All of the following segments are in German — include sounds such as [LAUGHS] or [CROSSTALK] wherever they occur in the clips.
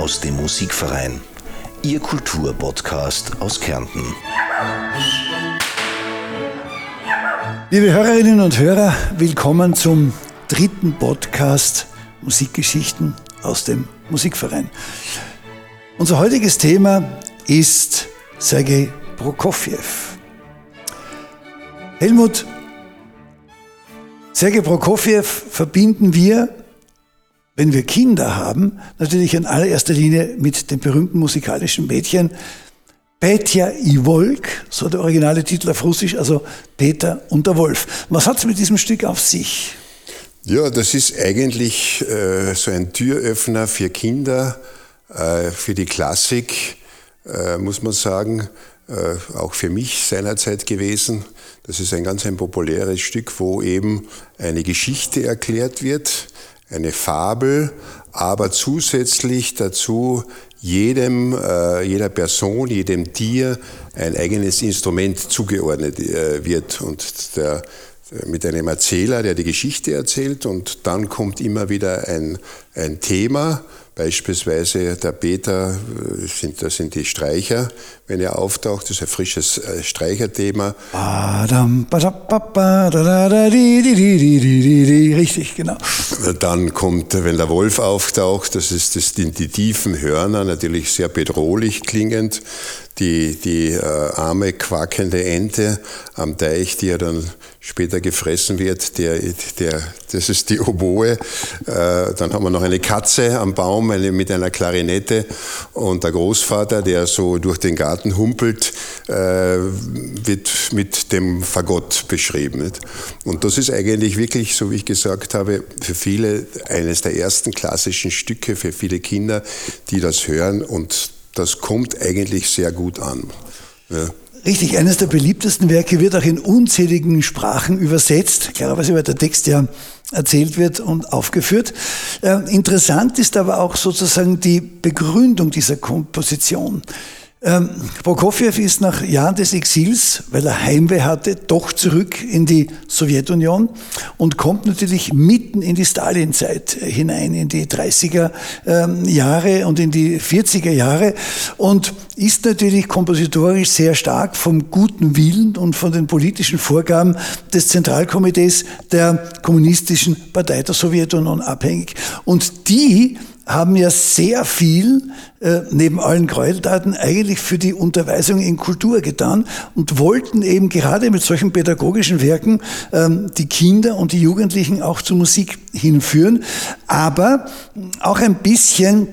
Aus dem Musikverein. Ihr Kulturpodcast aus Kärnten. Liebe Hörerinnen und Hörer, willkommen zum dritten Podcast Musikgeschichten aus dem Musikverein. Unser heutiges Thema ist Sergei Prokofjew. Helmut, Sergei Prokofjew verbinden wir, wenn wir Kinder haben, natürlich in allererster Linie mit dem berühmten musikalischen Mädchen Petja i Volk, so der originale Titel auf Russisch, also Peter und der Wolf. Was hat es mit diesem Stück auf sich? Ja, das ist eigentlich äh, so ein Türöffner für Kinder, äh, für die Klassik, äh, muss man sagen, äh, auch für mich seinerzeit gewesen. Das ist ein ganz ein populäres Stück, wo eben eine Geschichte erklärt wird, eine Fabel, aber zusätzlich dazu jedem, äh, jeder Person, jedem Tier ein eigenes Instrument zugeordnet äh, wird. Und der, mit einem Erzähler, der die Geschichte erzählt und dann kommt immer wieder ein, ein Thema, Beispielsweise der Peter, äh, sind, das sind die Streicher, wenn er auftaucht, das ist ein frisches Streicherthema. Richtig, genau. Dann kommt, wenn der Wolf auftaucht, das ist das, die, die tiefen Hörner, natürlich sehr bedrohlich klingend. Die, die äh, arme, quakende Ente am Teich, die ja dann später gefressen wird, der, der, das ist die Oboe. Äh, dann haben wir noch eine Katze am Baum eine, mit einer Klarinette und der Großvater, der so durch den Garten humpelt, äh, wird mit dem Fagott beschrieben. Nicht? Und das ist eigentlich wirklich, so wie ich gesagt habe, für viele eines der ersten klassischen Stücke für viele Kinder, die das hören und das kommt eigentlich sehr gut an. Ja. Richtig, eines der beliebtesten Werke wird auch in unzähligen Sprachen übersetzt, klarerweise, weil der Text ja erzählt wird und aufgeführt. Äh, interessant ist aber auch sozusagen die Begründung dieser Komposition. Ähm, Prokofjew ist nach Jahren des Exils, weil er Heimweh hatte, doch zurück in die Sowjetunion und kommt natürlich mitten in die Stalinzeit hinein, in die 30er ähm, Jahre und in die 40er Jahre und ist natürlich kompositorisch sehr stark vom guten Willen und von den politischen Vorgaben des Zentralkomitees der Kommunistischen Partei der Sowjetunion abhängig. Und die haben ja sehr viel äh, neben allen Gräueltaten eigentlich für die Unterweisung in Kultur getan und wollten eben gerade mit solchen pädagogischen Werken ähm, die Kinder und die Jugendlichen auch zur Musik hinführen, aber auch ein bisschen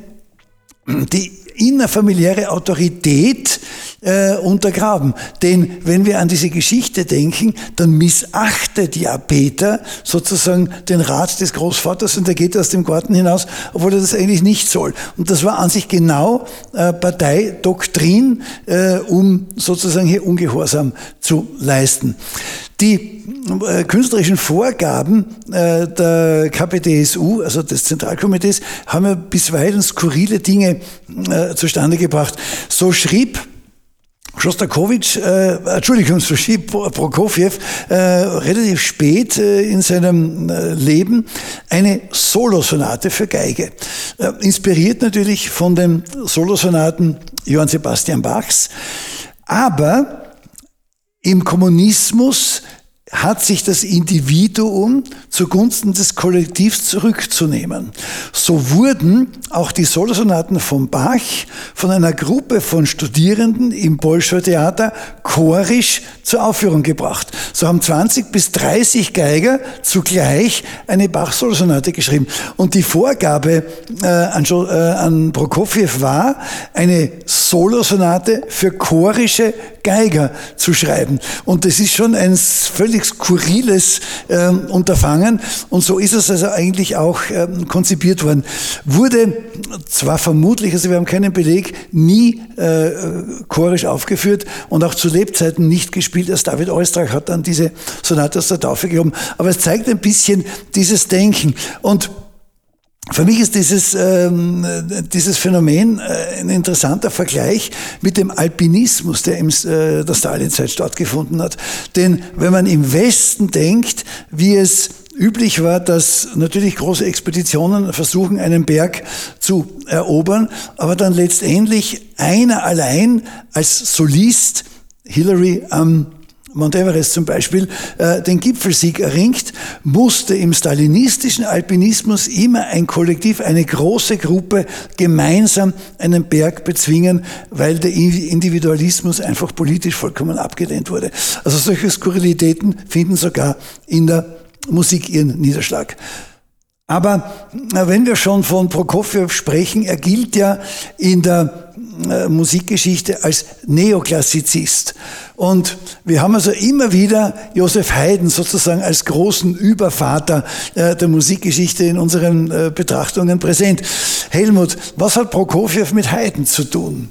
die innerfamiliäre Autorität äh, untergraben. Denn wenn wir an diese Geschichte denken, dann missachtet ja Peter sozusagen den Rat des Großvaters und er geht aus dem Garten hinaus, obwohl er das eigentlich nicht soll. Und das war an sich genau äh, Parteidoktrin, äh, um sozusagen hier Ungehorsam zu leisten. Die äh, künstlerischen Vorgaben äh, der KPDSU, also des Zentralkomitees, haben ja bisweilen skurrile Dinge äh, zustande gebracht. So schrieb Schostakowitsch, äh, Entschuldigung, schrieb Prokofjew äh, relativ spät äh, in seinem äh, Leben eine Solosonate für Geige. Äh, inspiriert natürlich von den Solosonaten Johann Sebastian Bachs, aber im Kommunismus hat sich das Individuum zugunsten des Kollektivs zurückzunehmen. So wurden auch die Solosonaten von Bach von einer Gruppe von Studierenden im Bolschoi Theater chorisch zur Aufführung gebracht. So haben 20 bis 30 Geiger zugleich eine Bach-Solosonate geschrieben. Und die Vorgabe äh, an, äh, an Prokofjew war, eine Solosonate für chorische Geiger zu schreiben. Und das ist schon ein völlig skurriles äh, Unterfangen. Und so ist es also eigentlich auch ähm, konzipiert worden. Wurde zwar vermutlich, also wir haben keinen Beleg, nie äh, chorisch aufgeführt und auch zu Lebzeiten nicht gespielt. Erst David Oistrakh hat dann diese Sonate aus der Taufe gehoben. Aber es zeigt ein bisschen dieses Denken. Und für mich ist dieses, ähm, dieses Phänomen äh, ein interessanter Vergleich mit dem Alpinismus, der in äh, der Stalinzeit stattgefunden hat. Denn wenn man im Westen denkt, wie es Üblich war, dass natürlich große Expeditionen versuchen, einen Berg zu erobern, aber dann letztendlich einer allein als Solist, Hillary am Mount Everest zum Beispiel, äh, den Gipfelsieg erringt, musste im stalinistischen Alpinismus immer ein Kollektiv, eine große Gruppe gemeinsam einen Berg bezwingen, weil der Individualismus einfach politisch vollkommen abgelehnt wurde. Also solche Skurrilitäten finden sogar in der Musik ihren Niederschlag. Aber wenn wir schon von Prokofjew sprechen, er gilt ja in der äh, Musikgeschichte als Neoklassizist. Und wir haben also immer wieder Josef Haydn sozusagen als großen Übervater äh, der Musikgeschichte in unseren äh, Betrachtungen präsent. Helmut, was hat Prokofjew mit Haydn zu tun?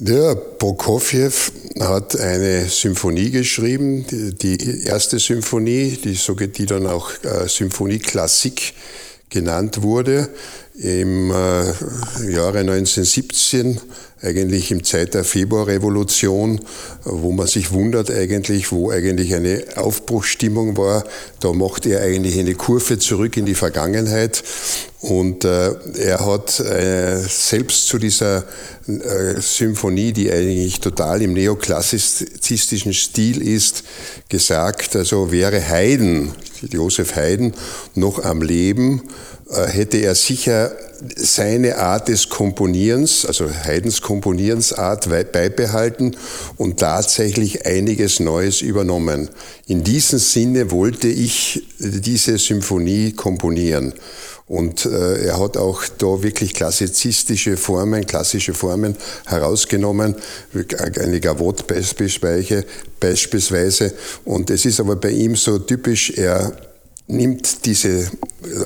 Ja, Prokofjew hat eine Symphonie geschrieben, die, erste Symphonie, die, die dann auch äh, Symphonieklassik genannt wurde, im äh, Jahre 1917 eigentlich im Zeit der Februarrevolution, wo man sich wundert eigentlich, wo eigentlich eine Aufbruchsstimmung war. Da macht er eigentlich eine Kurve zurück in die Vergangenheit. Und äh, er hat äh, selbst zu dieser äh, Symphonie, die eigentlich total im neoklassizistischen Stil ist, gesagt, also wäre Haydn, Josef Haydn, noch am Leben, äh, hätte er sicher seine Art des Komponierens, also Haydns Komponierensart beibehalten und tatsächlich einiges Neues übernommen. In diesem Sinne wollte ich diese Symphonie komponieren. Und äh, er hat auch da wirklich klassizistische Formen, klassische Formen herausgenommen, eine Gavotte beispielsweise. Und es ist aber bei ihm so typisch, er nimmt diese äh,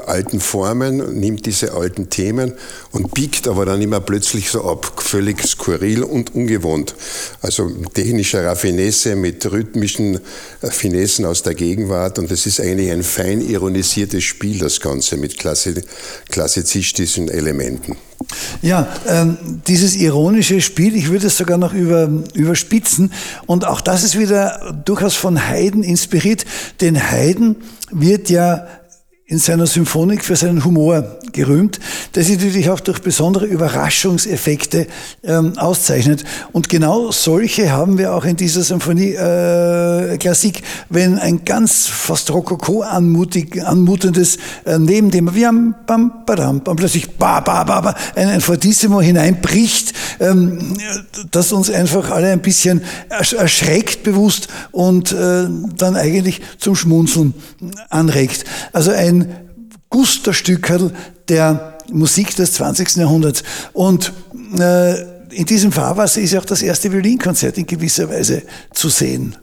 alten Formen, nimmt diese alten Themen und biegt aber dann immer plötzlich so ab, völlig skurril und ungewohnt. Also technische Raffinesse mit rhythmischen äh, Finessen aus der Gegenwart und es ist eigentlich ein fein ironisiertes Spiel, das Ganze mit klassizistischen Elementen. Ja, ähm, dieses ironische Spiel, ich würde es sogar noch über, überspitzen. Und auch das ist wieder durchaus von Haydn inspiriert. Denn Haydn wird ja in seiner Symphonik für seinen Humor gerühmt, der sich natürlich auch durch besondere Überraschungseffekte ähm, auszeichnet. Und genau solche haben wir auch in dieser Symphonie äh, Klassik, wenn ein ganz fast rokoko anmutendes äh, Nebenthema, wie am bam, badam, bam, plötzlich ba, ba, ba, ba, ein, ein Fortissimo hineinbricht, ähm, das uns einfach alle ein bisschen erschreckt bewusst und äh, dann eigentlich zum Schmunzeln anregt. Also ein ein Gusterstückerl der Musik des 20. Jahrhunderts. Und äh, in diesem Fahrwasser ist auch das erste Violinkonzert in gewisser Weise zu sehen.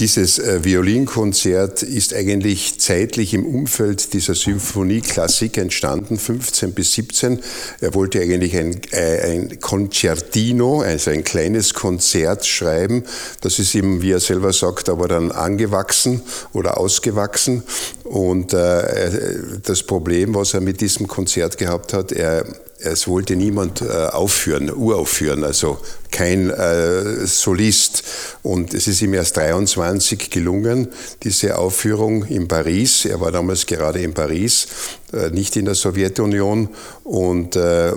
Dieses äh, Violinkonzert ist eigentlich zeitlich im Umfeld dieser Symphonieklassik entstanden, 15 bis 17. Er wollte eigentlich ein, äh, ein Concertino, also ein kleines Konzert schreiben. Das ist ihm, wie er selber sagt, aber dann angewachsen oder ausgewachsen. Und äh, das Problem, was er mit diesem Konzert gehabt hat, er es wollte niemand äh, aufführen, uraufführen, also kein äh, Solist. Und es ist ihm erst 23 gelungen, diese Aufführung in Paris. Er war damals gerade in Paris, äh, nicht in der Sowjetunion. Und äh,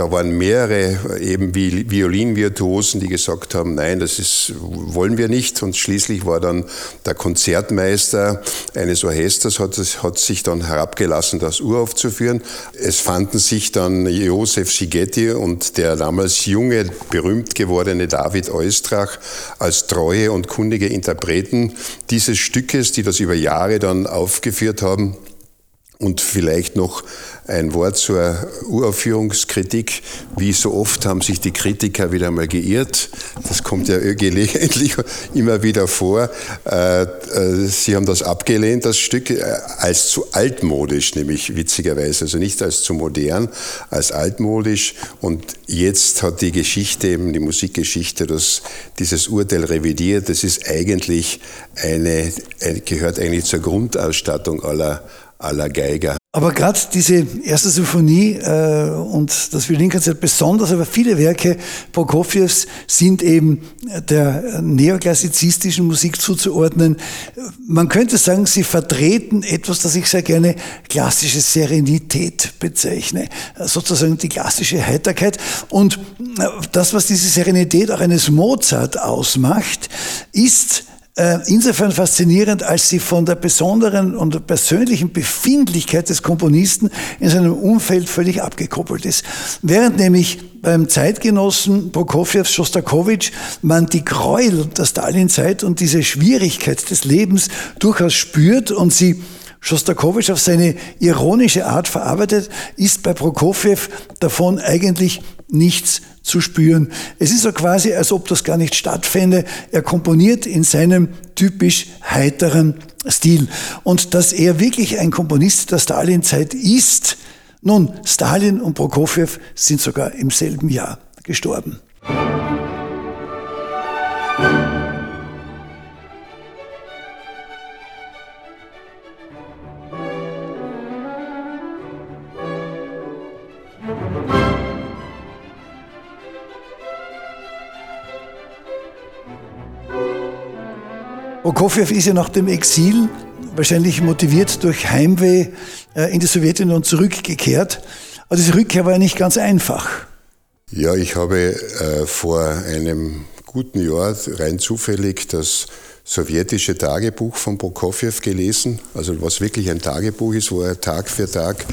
da waren mehrere eben wie Violinvirtuosen, die gesagt haben, nein, das ist, wollen wir nicht. Und schließlich war dann der Konzertmeister eines Orchesters, hat, hat sich dann herabgelassen, das uraufzuführen. Es fanden sich dann Josef Szigetti und der damals junge, berühmt gewordene David Oistrach als treue und kundige Interpreten dieses Stückes, die das über Jahre dann aufgeführt haben. Und vielleicht noch ein Wort zur Uraufführungskritik. Wie so oft haben sich die Kritiker wieder mal geirrt. Das kommt ja [LAUGHS] gelegentlich immer wieder vor. Äh, äh, sie haben das abgelehnt, das Stück, äh, als zu altmodisch, nämlich witzigerweise. Also nicht als zu modern, als altmodisch. Und jetzt hat die Geschichte, eben die Musikgeschichte, das, dieses Urteil revidiert. Das ist eigentlich eine, gehört eigentlich zur Grundausstattung aller aller Geiger. Aber gerade diese erste Symphonie äh, und das Violinkonzert besonders, aber viele Werke Prokofjews sind eben der neoklassizistischen Musik zuzuordnen. Man könnte sagen, sie vertreten etwas, das ich sehr gerne klassische Serenität bezeichne, sozusagen die klassische Heiterkeit. Und das, was diese Serenität auch eines Mozart ausmacht, ist äh, insofern faszinierend, als sie von der besonderen und persönlichen Befindlichkeit des Komponisten in seinem Umfeld völlig abgekoppelt ist. Während nämlich beim Zeitgenossen Prokofjew Schostakowitsch man die Gräuel der Stalinzeit und diese Schwierigkeit des Lebens durchaus spürt und sie Schostakowitsch auf seine ironische Art verarbeitet, ist bei Prokofjew davon eigentlich nichts zu spüren. Es ist so quasi, als ob das gar nicht stattfände. Er komponiert in seinem typisch heiteren Stil. Und dass er wirklich ein Komponist der Stalinzeit ist, nun, Stalin und Prokofjew sind sogar im selben Jahr gestorben. Prokofjew ist ja nach dem Exil, wahrscheinlich motiviert durch Heimweh, äh, in die Sowjetunion zurückgekehrt. Aber diese Rückkehr war ja nicht ganz einfach. Ja, ich habe äh, vor einem guten Jahr rein zufällig das sowjetische Tagebuch von Prokofjew gelesen, also was wirklich ein Tagebuch ist, wo er Tag für Tag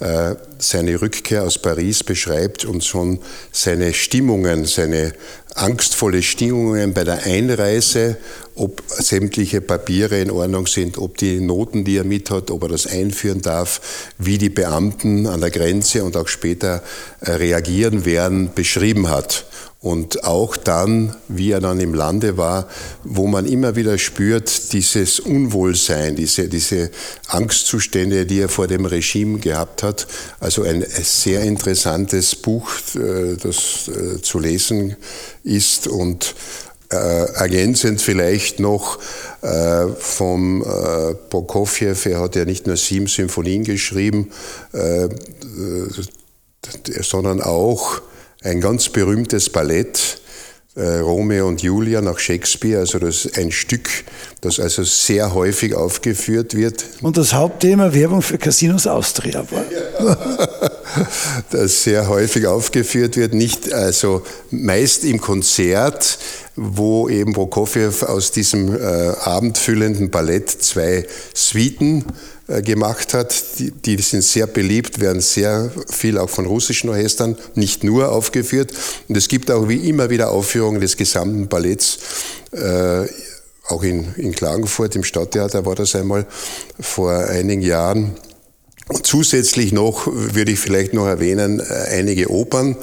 äh, seine Rückkehr aus Paris beschreibt und schon seine Stimmungen, seine angstvolle Stimmungen bei der Einreise, ob sämtliche Papiere in Ordnung sind, ob die Noten, die er mit hat, ob er das einführen darf, wie die Beamten an der Grenze und auch später äh, reagieren werden, beschrieben hat und auch dann, wie er dann im Lande war, wo man immer wieder spürt, dieses Unwohlsein, diese, diese Angstzustände, die er vor dem Regime gehabt hat. Also ein sehr interessantes Buch, äh, das äh, zu lesen ist und äh, ergänzend vielleicht noch äh, vom äh, Prokofjew, er hat ja nicht nur sieben Symphonien geschrieben, äh, sondern auch ein ganz berühmtes Ballett, äh, Romeo und Julia nach Shakespeare, also das ist ein Stück, das also sehr häufig aufgeführt wird. Und das Hauptthema Werbung für Casinos Austria war. [LAUGHS] das sehr häufig aufgeführt wird, nicht also meist im Konzert, wo eben Prokofjew aus diesem äh, abendfüllenden Ballett zwei Suiten gemacht hat. Die, die, sind sehr beliebt, werden sehr viel auch von russischen Orchestern, nicht nur aufgeführt. Und es gibt auch wie immer wieder Aufführungen des gesamten Balletts. Äh, auch in, in Klagenfurt im Stadttheater war das einmal vor einigen Jahren. Zusätzlich noch würde ich vielleicht noch erwähnen, äh, einige Opern,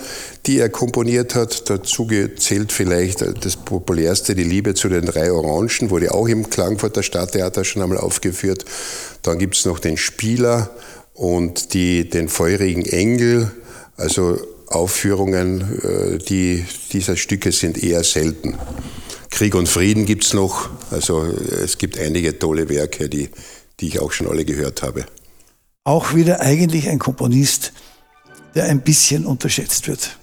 die er komponiert hat. Dazu zählt vielleicht das populärste, Die Liebe zu den drei Orangen, wurde auch im Klagenfurter Stadttheater schon einmal aufgeführt. Dann gibt es noch den Spieler und die, den feurigen Engel. Also Aufführungen äh, die, dieser Stücke sind eher selten. Krieg und Frieden gibt es noch. Also es gibt einige tolle Werke, die, die ich auch schon alle gehört habe auch wieder eigentlich ein Komponist, der ein bisschen unterschätzt wird.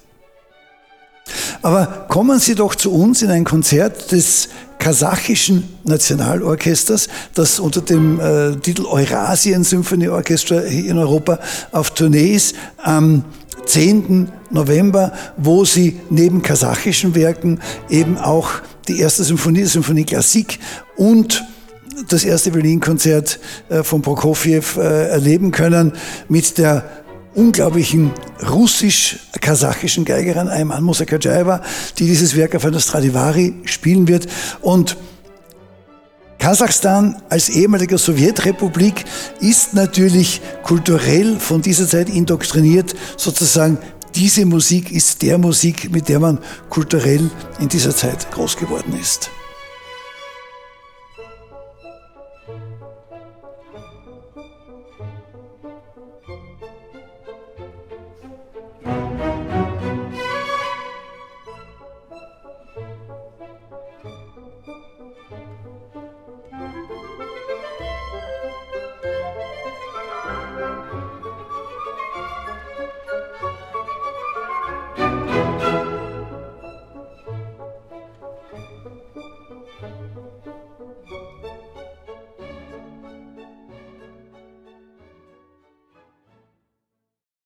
Aber kommen Sie doch zu uns in ein Konzert des kasachischen Nationalorchesters, das unter dem äh, Titel Eurasien Symphony Orchestra in Europa auf Tournee ist, am 10. November, wo sie neben kasachischen Werken eben auch die erste Symphonie, Symphonie Klassik und das erste Violinkonzert äh, von Prokofjew äh, erleben können mit der unglaublichen russisch-kasachischen Geigerin Ayman Musakajaeva, die dieses Werk auf einer Stradivari spielen wird. Und Kasachstan als ehemalige Sowjetrepublik ist natürlich kulturell von dieser Zeit indoktriniert, sozusagen diese Musik ist der Musik, mit der man kulturell in dieser Zeit groß geworden ist.